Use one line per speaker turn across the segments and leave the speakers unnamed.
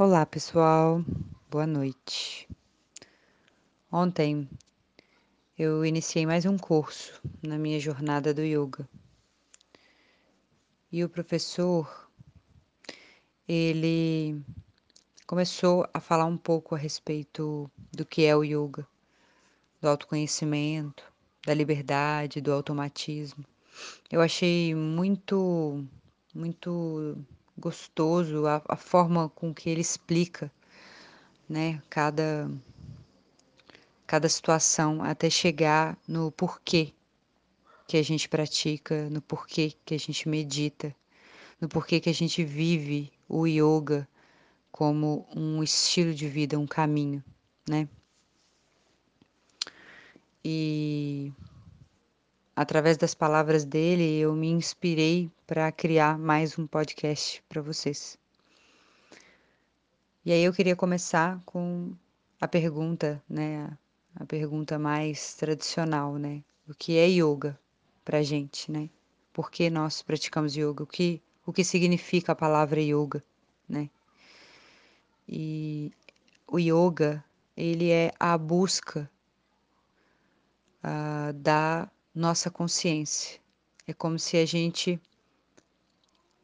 Olá, pessoal. Boa noite. Ontem eu iniciei mais um curso na minha jornada do yoga. E o professor ele começou a falar um pouco a respeito do que é o yoga, do autoconhecimento, da liberdade, do automatismo. Eu achei muito muito gostoso a, a forma com que ele explica, né, cada cada situação até chegar no porquê que a gente pratica, no porquê que a gente medita, no porquê que a gente vive o yoga como um estilo de vida, um caminho, né? E através das palavras dele, eu me inspirei para criar mais um podcast para vocês. E aí eu queria começar com a pergunta, né, a pergunta mais tradicional, né? O que é yoga para gente, né? Por que nós praticamos yoga? O que o que significa a palavra yoga, né? E o yoga ele é a busca uh, da nossa consciência. É como se a gente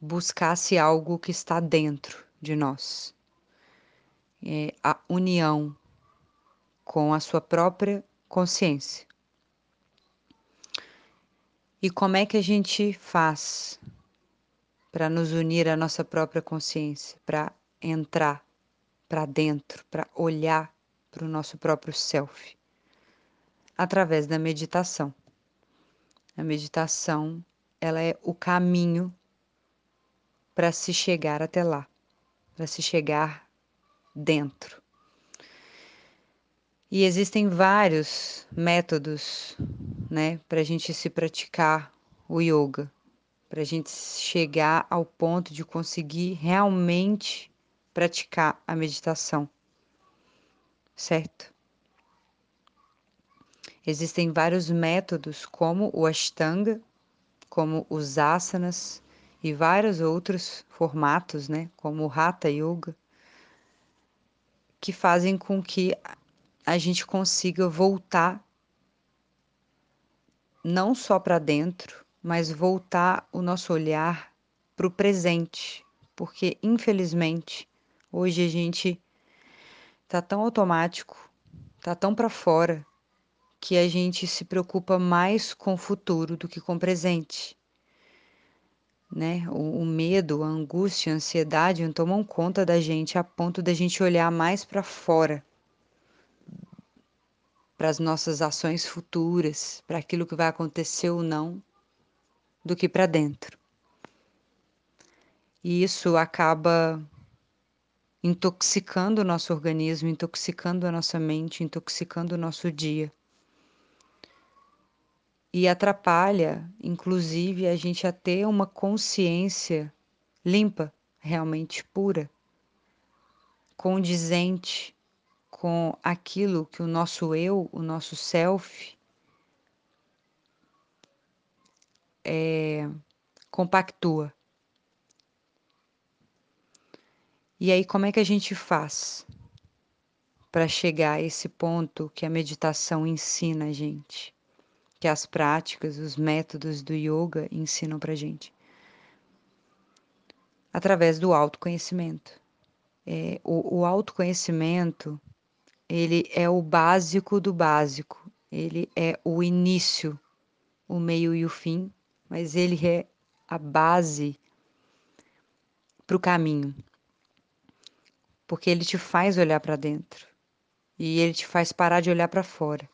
buscasse algo que está dentro de nós. É a união com a sua própria consciência. E como é que a gente faz para nos unir à nossa própria consciência, para entrar para dentro, para olhar para o nosso próprio self? Através da meditação. A meditação, ela é o caminho para se chegar até lá, para se chegar dentro. E existem vários métodos, né, para a gente se praticar o yoga, para a gente chegar ao ponto de conseguir realmente praticar a meditação, certo? Existem vários métodos, como o Ashtanga, como os asanas e vários outros formatos, né, como o Hatha Yoga, que fazem com que a gente consiga voltar não só para dentro, mas voltar o nosso olhar para o presente, porque infelizmente hoje a gente tá tão automático, tá tão para fora que a gente se preocupa mais com o futuro do que com o presente. Né? O, o medo, a angústia, a ansiedade tomam conta da gente a ponto da gente olhar mais para fora, para as nossas ações futuras, para aquilo que vai acontecer ou não, do que para dentro. E isso acaba intoxicando o nosso organismo, intoxicando a nossa mente, intoxicando o nosso dia e atrapalha, inclusive, a gente a ter uma consciência limpa, realmente pura, condizente com aquilo que o nosso eu, o nosso self, é, compactua. E aí, como é que a gente faz para chegar a esse ponto que a meditação ensina a gente? Que as práticas, os métodos do yoga ensinam para gente. Através do autoconhecimento. É, o, o autoconhecimento, ele é o básico do básico. Ele é o início, o meio e o fim, mas ele é a base para o caminho. Porque ele te faz olhar para dentro e ele te faz parar de olhar para fora.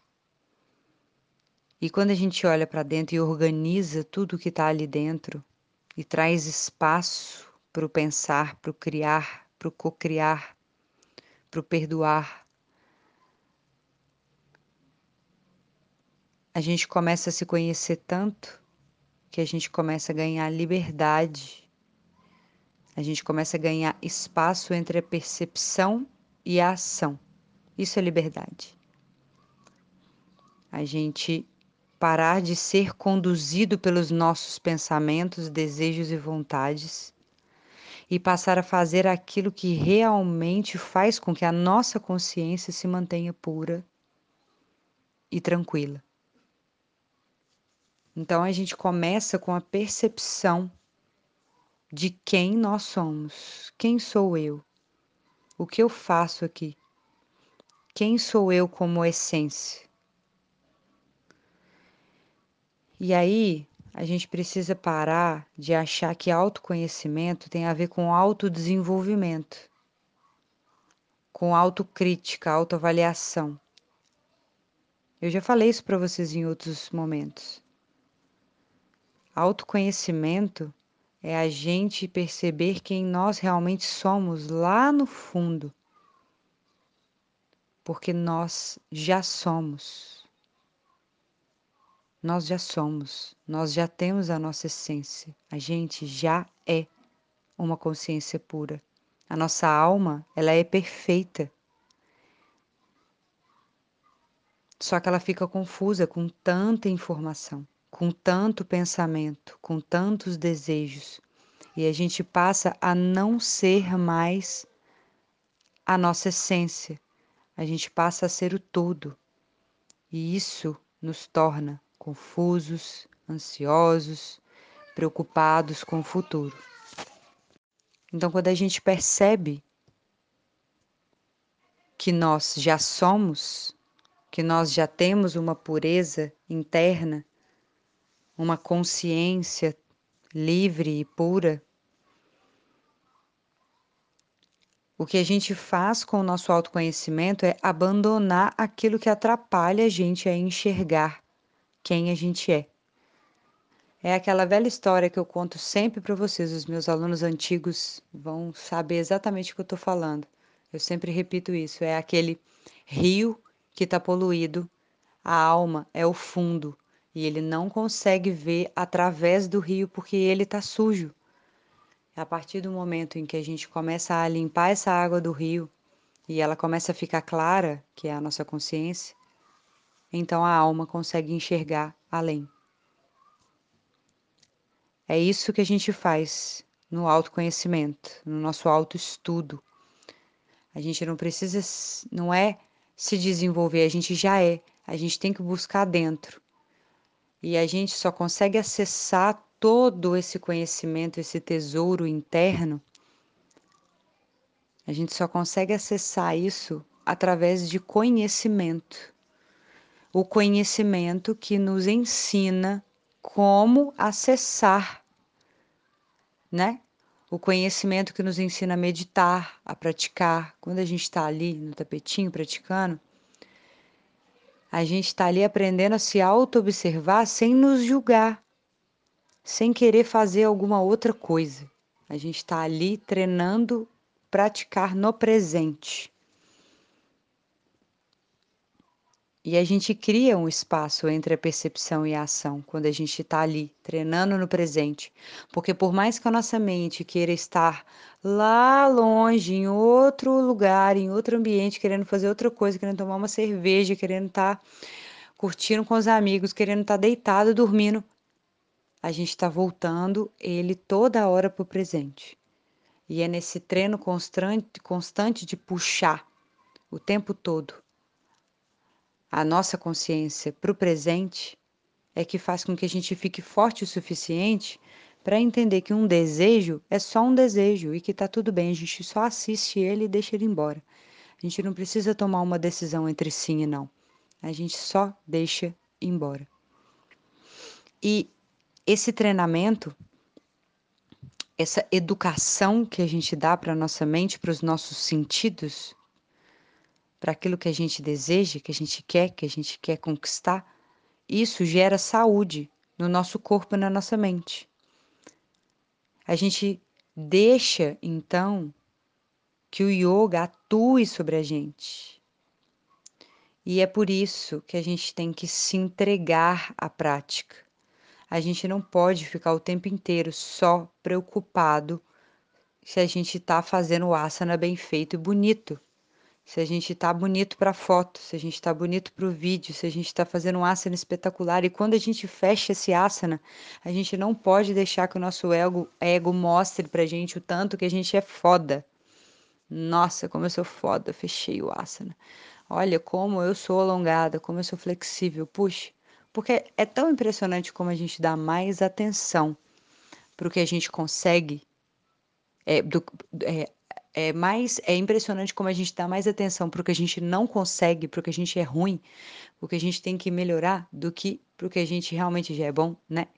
E quando a gente olha para dentro e organiza tudo que está ali dentro e traz espaço para o pensar, para o criar, para o cocriar, para o perdoar, a gente começa a se conhecer tanto que a gente começa a ganhar liberdade, a gente começa a ganhar espaço entre a percepção e a ação. Isso é liberdade. A gente parar de ser conduzido pelos nossos pensamentos, desejos e vontades e passar a fazer aquilo que realmente faz com que a nossa consciência se mantenha pura e tranquila. Então a gente começa com a percepção de quem nós somos. Quem sou eu? O que eu faço aqui? Quem sou eu como essência? E aí, a gente precisa parar de achar que autoconhecimento tem a ver com autodesenvolvimento, com autocrítica, autoavaliação. Eu já falei isso para vocês em outros momentos. Autoconhecimento é a gente perceber quem nós realmente somos lá no fundo. Porque nós já somos. Nós já somos, nós já temos a nossa essência, a gente já é uma consciência pura. A nossa alma, ela é perfeita. Só que ela fica confusa com tanta informação com tanto pensamento, com tantos desejos, e a gente passa a não ser mais a nossa essência, a gente passa a ser o todo, e isso nos torna confusos, ansiosos, preocupados com o futuro. Então, quando a gente percebe que nós já somos, que nós já temos uma pureza interna, uma consciência livre e pura, o que a gente faz com o nosso autoconhecimento é abandonar aquilo que atrapalha a gente a enxergar quem a gente é. É aquela velha história que eu conto sempre para vocês, os meus alunos antigos vão saber exatamente o que eu estou falando. Eu sempre repito isso: é aquele rio que está poluído, a alma é o fundo, e ele não consegue ver através do rio porque ele está sujo. A partir do momento em que a gente começa a limpar essa água do rio e ela começa a ficar clara, que é a nossa consciência, então a alma consegue enxergar além. É isso que a gente faz no autoconhecimento, no nosso autoestudo. A gente não precisa, não é se desenvolver, a gente já é. A gente tem que buscar dentro. E a gente só consegue acessar todo esse conhecimento, esse tesouro interno. A gente só consegue acessar isso através de conhecimento. O conhecimento que nos ensina como acessar, né? O conhecimento que nos ensina a meditar, a praticar. Quando a gente está ali no tapetinho praticando, a gente está ali aprendendo a se auto-observar sem nos julgar, sem querer fazer alguma outra coisa. A gente está ali treinando praticar no presente. E a gente cria um espaço entre a percepção e a ação quando a gente está ali, treinando no presente. Porque por mais que a nossa mente queira estar lá longe, em outro lugar, em outro ambiente, querendo fazer outra coisa, querendo tomar uma cerveja, querendo estar tá curtindo com os amigos, querendo estar tá deitado, dormindo, a gente está voltando ele toda hora para o presente. E é nesse treino constante, constante de puxar o tempo todo a nossa consciência para o presente é que faz com que a gente fique forte o suficiente para entender que um desejo é só um desejo e que está tudo bem, a gente só assiste ele e deixa ele embora. A gente não precisa tomar uma decisão entre sim e não. A gente só deixa embora. E esse treinamento, essa educação que a gente dá para a nossa mente, para os nossos sentidos, para aquilo que a gente deseja, que a gente quer, que a gente quer conquistar, isso gera saúde no nosso corpo e na nossa mente. A gente deixa, então, que o yoga atue sobre a gente. E é por isso que a gente tem que se entregar à prática. A gente não pode ficar o tempo inteiro só preocupado se a gente está fazendo o asana bem feito e bonito se a gente tá bonito para foto, se a gente tá bonito para o vídeo, se a gente está fazendo um asana espetacular. E quando a gente fecha esse asana, a gente não pode deixar que o nosso ego, ego mostre pra gente o tanto que a gente é foda. Nossa, como eu sou foda, fechei o asana. Olha como eu sou alongada, como eu sou flexível. Puxa, porque é tão impressionante como a gente dá mais atenção para o que a gente consegue, é, do, é, é mais é impressionante como a gente dá mais atenção para o que a gente não consegue, para o que a gente é ruim, o que a gente tem que melhorar, do que para o que a gente realmente já é bom, né?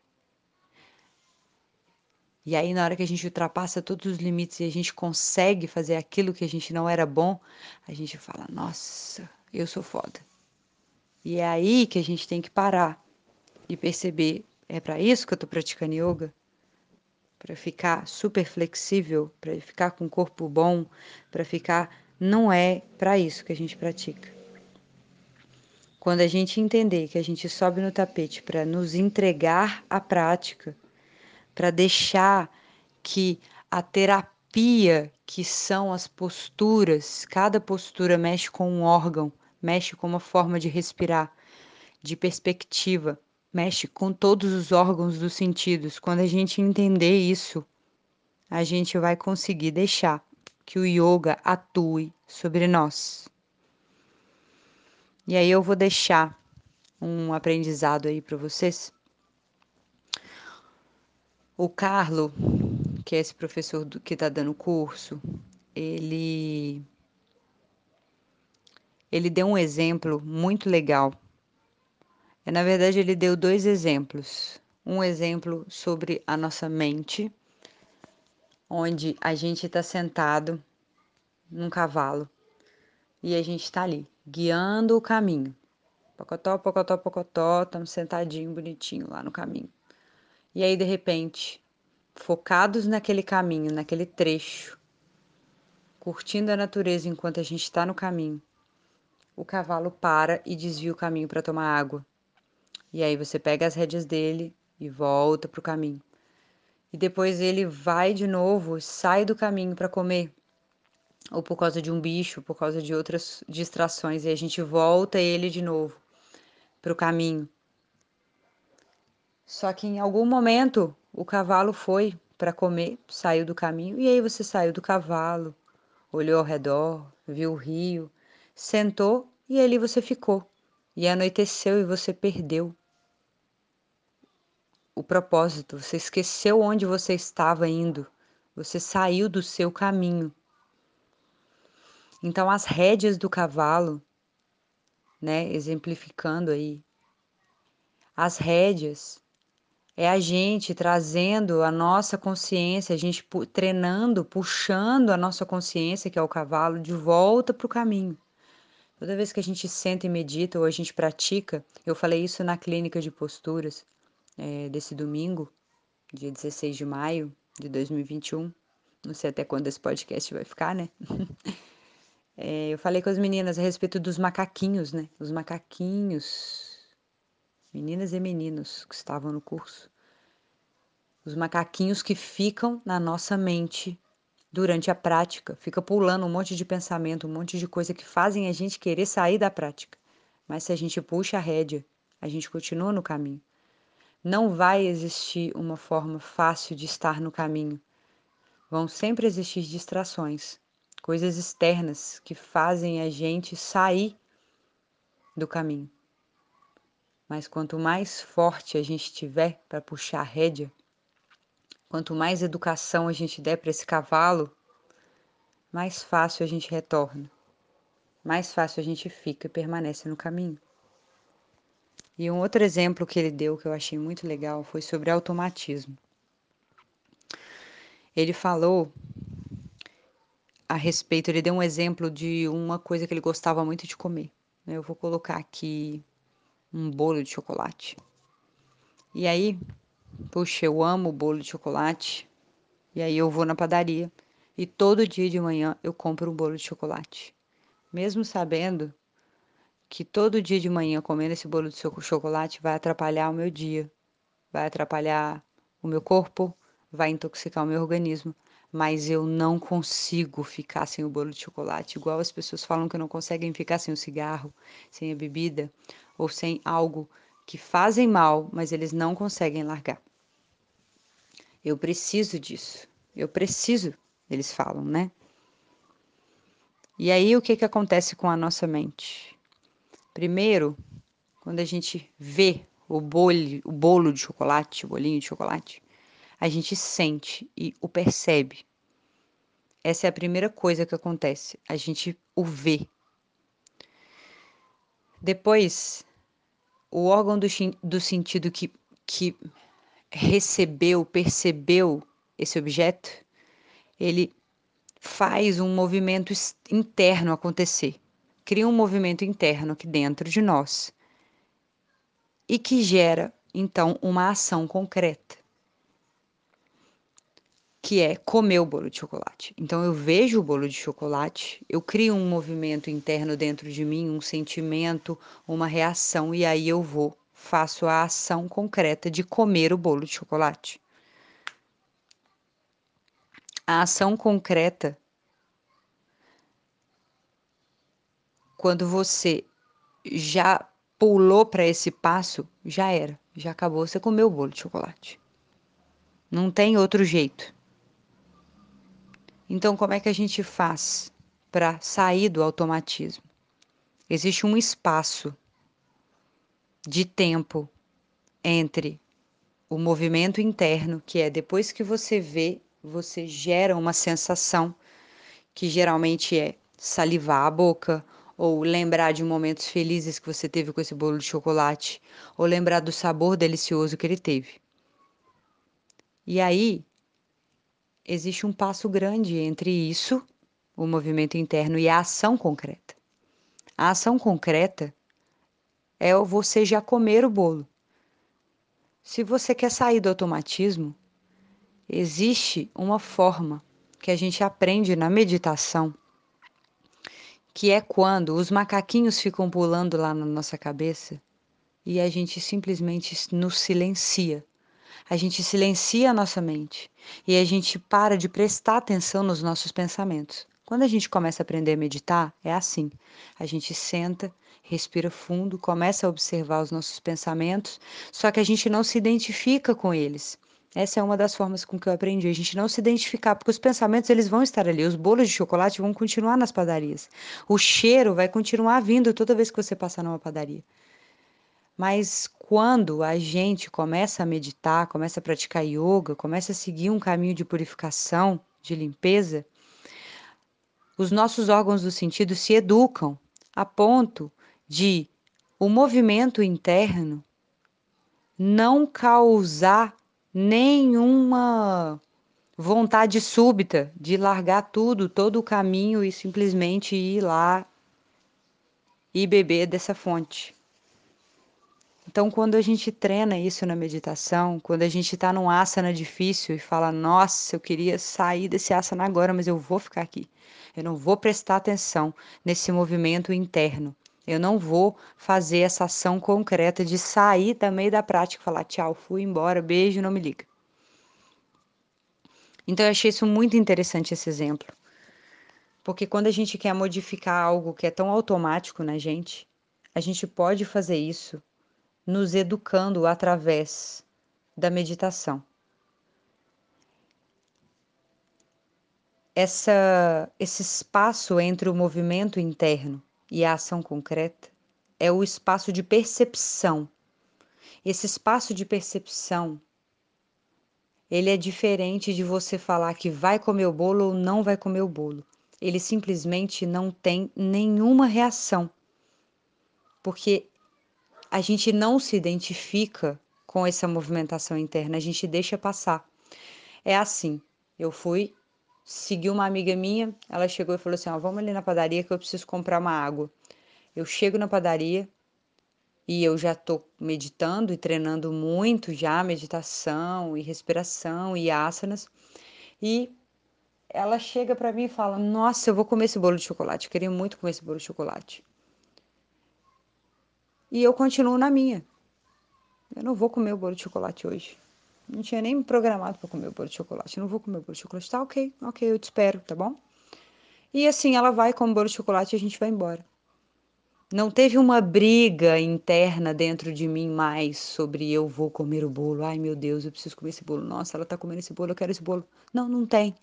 E aí, na hora que a gente ultrapassa todos os limites e a gente consegue fazer aquilo que a gente não era bom, a gente fala: Nossa, eu sou foda. E é aí que a gente tem que parar e perceber: é para isso que eu estou praticando yoga? Para ficar super flexível, para ficar com o corpo bom, para ficar. Não é para isso que a gente pratica. Quando a gente entender que a gente sobe no tapete para nos entregar à prática, para deixar que a terapia que são as posturas, cada postura mexe com um órgão, mexe com uma forma de respirar, de perspectiva, mexe com todos os órgãos dos sentidos. Quando a gente entender isso, a gente vai conseguir deixar que o yoga atue sobre nós. E aí eu vou deixar um aprendizado aí para vocês o Carlo, que é esse professor do, que está dando o curso, ele ele deu um exemplo muito legal. É, na verdade, ele deu dois exemplos. Um exemplo sobre a nossa mente, onde a gente está sentado num cavalo e a gente está ali, guiando o caminho. Pocotó, pocotó, pocotó, estamos sentadinho, bonitinho lá no caminho. E aí, de repente, focados naquele caminho, naquele trecho, curtindo a natureza enquanto a gente está no caminho, o cavalo para e desvia o caminho para tomar água. E aí você pega as rédeas dele e volta para o caminho. E depois ele vai de novo, sai do caminho para comer, ou por causa de um bicho, por causa de outras distrações, e a gente volta ele de novo para o caminho. Só que em algum momento o cavalo foi para comer, saiu do caminho, e aí você saiu do cavalo, olhou ao redor, viu o rio, sentou e ali você ficou. E anoiteceu e você perdeu o propósito, você esqueceu onde você estava indo, você saiu do seu caminho. Então, as rédeas do cavalo, né, exemplificando aí, as rédeas é a gente trazendo a nossa consciência, a gente treinando, puxando a nossa consciência, que é o cavalo, de volta para o caminho. Toda vez que a gente senta e medita ou a gente pratica, eu falei isso na clínica de posturas é, desse domingo, dia 16 de maio de 2021. Não sei até quando esse podcast vai ficar, né? é, eu falei com as meninas a respeito dos macaquinhos, né? Os macaquinhos meninas e meninos que estavam no curso, os macaquinhos que ficam na nossa mente durante a prática, fica pulando um monte de pensamento, um monte de coisa que fazem a gente querer sair da prática. Mas se a gente puxa a rédea, a gente continua no caminho. Não vai existir uma forma fácil de estar no caminho. Vão sempre existir distrações, coisas externas que fazem a gente sair do caminho. Mas quanto mais forte a gente tiver para puxar a rédea, quanto mais educação a gente der para esse cavalo, mais fácil a gente retorna, mais fácil a gente fica e permanece no caminho. E um outro exemplo que ele deu que eu achei muito legal foi sobre automatismo. Ele falou a respeito, ele deu um exemplo de uma coisa que ele gostava muito de comer. Eu vou colocar aqui um bolo de chocolate. E aí, puxa, eu amo bolo de chocolate. E aí eu vou na padaria e todo dia de manhã eu compro um bolo de chocolate. Mesmo sabendo que todo dia de manhã comendo esse bolo de chocolate vai atrapalhar o meu dia, vai atrapalhar o meu corpo, vai intoxicar o meu organismo. mas eu não consigo ficar sem o bolo de chocolate, igual as pessoas falam que não conseguem ficar sem o cigarro, sem a bebida ou sem algo que fazem mal, mas eles não conseguem largar. Eu preciso disso. Eu preciso, eles falam, né? E aí o que que acontece com a nossa mente? Primeiro, quando a gente vê o bolo, o bolo de chocolate, o bolinho de chocolate, a gente sente e o percebe. Essa é a primeira coisa que acontece, a gente o vê. Depois, o órgão do, do sentido que, que recebeu, percebeu esse objeto, ele faz um movimento interno acontecer, cria um movimento interno aqui dentro de nós e que gera então uma ação concreta que é comer o bolo de chocolate. Então eu vejo o bolo de chocolate, eu crio um movimento interno dentro de mim, um sentimento, uma reação e aí eu vou, faço a ação concreta de comer o bolo de chocolate. A ação concreta quando você já pulou para esse passo, já era, já acabou, você comeu o bolo de chocolate. Não tem outro jeito. Então, como é que a gente faz para sair do automatismo? Existe um espaço de tempo entre o movimento interno, que é depois que você vê, você gera uma sensação que geralmente é salivar a boca, ou lembrar de momentos felizes que você teve com esse bolo de chocolate, ou lembrar do sabor delicioso que ele teve. E aí, existe um passo grande entre isso, o movimento interno, e a ação concreta. A ação concreta é você já comer o bolo. Se você quer sair do automatismo, existe uma forma que a gente aprende na meditação, que é quando os macaquinhos ficam pulando lá na nossa cabeça e a gente simplesmente nos silencia a gente silencia a nossa mente e a gente para de prestar atenção nos nossos pensamentos. Quando a gente começa a aprender a meditar, é assim: a gente senta, respira fundo, começa a observar os nossos pensamentos, só que a gente não se identifica com eles. Essa é uma das formas com que eu aprendi, a gente não se identificar, porque os pensamentos eles vão estar ali, os bolos de chocolate vão continuar nas padarias. O cheiro vai continuar vindo toda vez que você passar numa padaria. Mas quando a gente começa a meditar, começa a praticar yoga, começa a seguir um caminho de purificação, de limpeza, os nossos órgãos do sentido se educam a ponto de o movimento interno não causar nenhuma vontade súbita de largar tudo, todo o caminho e simplesmente ir lá e beber dessa fonte. Então, quando a gente treina isso na meditação, quando a gente está num asana difícil e fala, nossa, eu queria sair desse asana agora, mas eu vou ficar aqui. Eu não vou prestar atenção nesse movimento interno. Eu não vou fazer essa ação concreta de sair meio da prática falar, tchau, fui embora, beijo, não me liga. Então, eu achei isso muito interessante, esse exemplo. Porque quando a gente quer modificar algo que é tão automático na gente, a gente pode fazer isso nos educando através da meditação. Essa, esse espaço entre o movimento interno e a ação concreta é o espaço de percepção. Esse espaço de percepção ele é diferente de você falar que vai comer o bolo ou não vai comer o bolo. Ele simplesmente não tem nenhuma reação. Porque a gente não se identifica com essa movimentação interna, a gente deixa passar. É assim, eu fui seguir uma amiga minha, ela chegou e falou assim: ó, vamos ali na padaria que eu preciso comprar uma água. Eu chego na padaria e eu já tô meditando e treinando muito já meditação e respiração e asanas. E ela chega para mim e fala: "Nossa, eu vou comer esse bolo de chocolate. Eu queria muito comer esse bolo de chocolate." E eu continuo na minha. Eu não vou comer o bolo de chocolate hoje. Não tinha nem programado para comer o bolo de chocolate. Não vou comer o bolo de chocolate. Tá, ok, ok, eu te espero, tá bom? E assim ela vai com o bolo de chocolate e a gente vai embora. Não teve uma briga interna dentro de mim mais sobre eu vou comer o bolo. Ai meu Deus, eu preciso comer esse bolo. Nossa, ela tá comendo esse bolo, eu quero esse bolo. Não, não tem.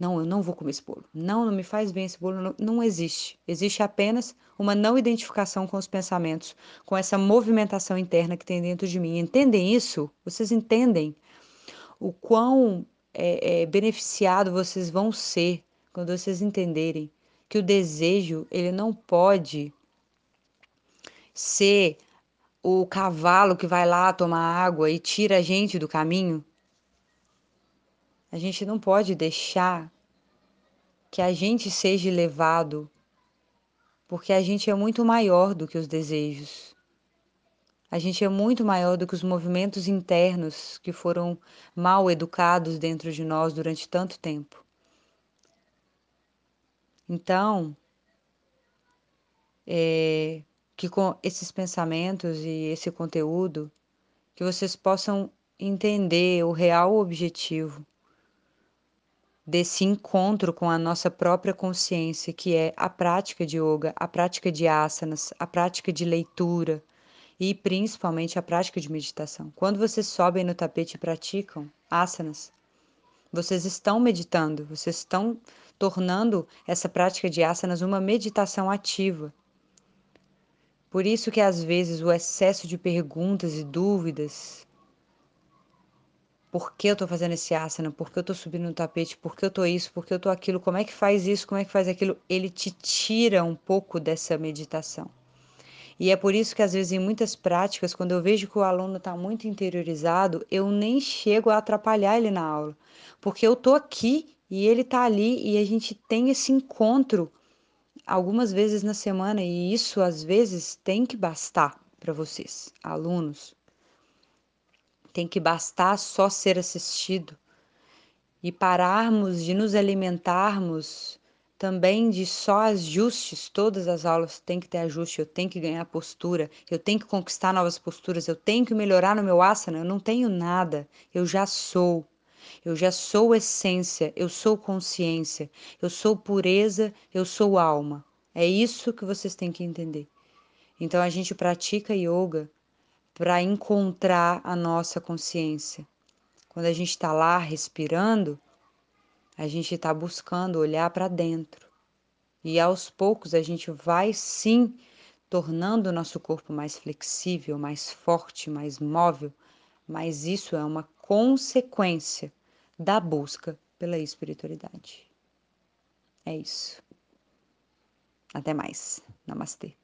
Não, eu não vou comer esse bolo. Não, não me faz bem esse bolo. Não, não existe. Existe apenas uma não identificação com os pensamentos, com essa movimentação interna que tem dentro de mim. Entendem isso? Vocês entendem o quão é, é, beneficiado vocês vão ser quando vocês entenderem que o desejo ele não pode ser o cavalo que vai lá tomar água e tira a gente do caminho. A gente não pode deixar que a gente seja levado, porque a gente é muito maior do que os desejos. A gente é muito maior do que os movimentos internos que foram mal educados dentro de nós durante tanto tempo. Então, é, que com esses pensamentos e esse conteúdo, que vocês possam entender o real objetivo desse encontro com a nossa própria consciência, que é a prática de yoga, a prática de asanas, a prática de leitura e principalmente a prática de meditação. Quando vocês sobem no tapete e praticam asanas, vocês estão meditando, vocês estão tornando essa prática de asanas uma meditação ativa. Por isso que às vezes o excesso de perguntas e dúvidas por que eu tô fazendo esse asana, por que eu tô subindo no tapete, por que eu tô isso, por que eu tô aquilo, como é que faz isso, como é que faz aquilo, ele te tira um pouco dessa meditação. E é por isso que às vezes em muitas práticas, quando eu vejo que o aluno está muito interiorizado, eu nem chego a atrapalhar ele na aula, porque eu tô aqui e ele tá ali e a gente tem esse encontro algumas vezes na semana e isso às vezes tem que bastar para vocês, alunos, tem que bastar só ser assistido e pararmos de nos alimentarmos também de só ajustes. Todas as aulas têm que ter ajuste, eu tenho que ganhar postura, eu tenho que conquistar novas posturas, eu tenho que melhorar no meu asana. Eu não tenho nada, eu já sou. Eu já sou essência, eu sou consciência, eu sou pureza, eu sou alma. É isso que vocês têm que entender. Então a gente pratica yoga para encontrar a nossa consciência. Quando a gente está lá respirando, a gente está buscando olhar para dentro. E aos poucos a gente vai sim tornando o nosso corpo mais flexível, mais forte, mais móvel, mas isso é uma consequência da busca pela espiritualidade. É isso. Até mais. Namastê.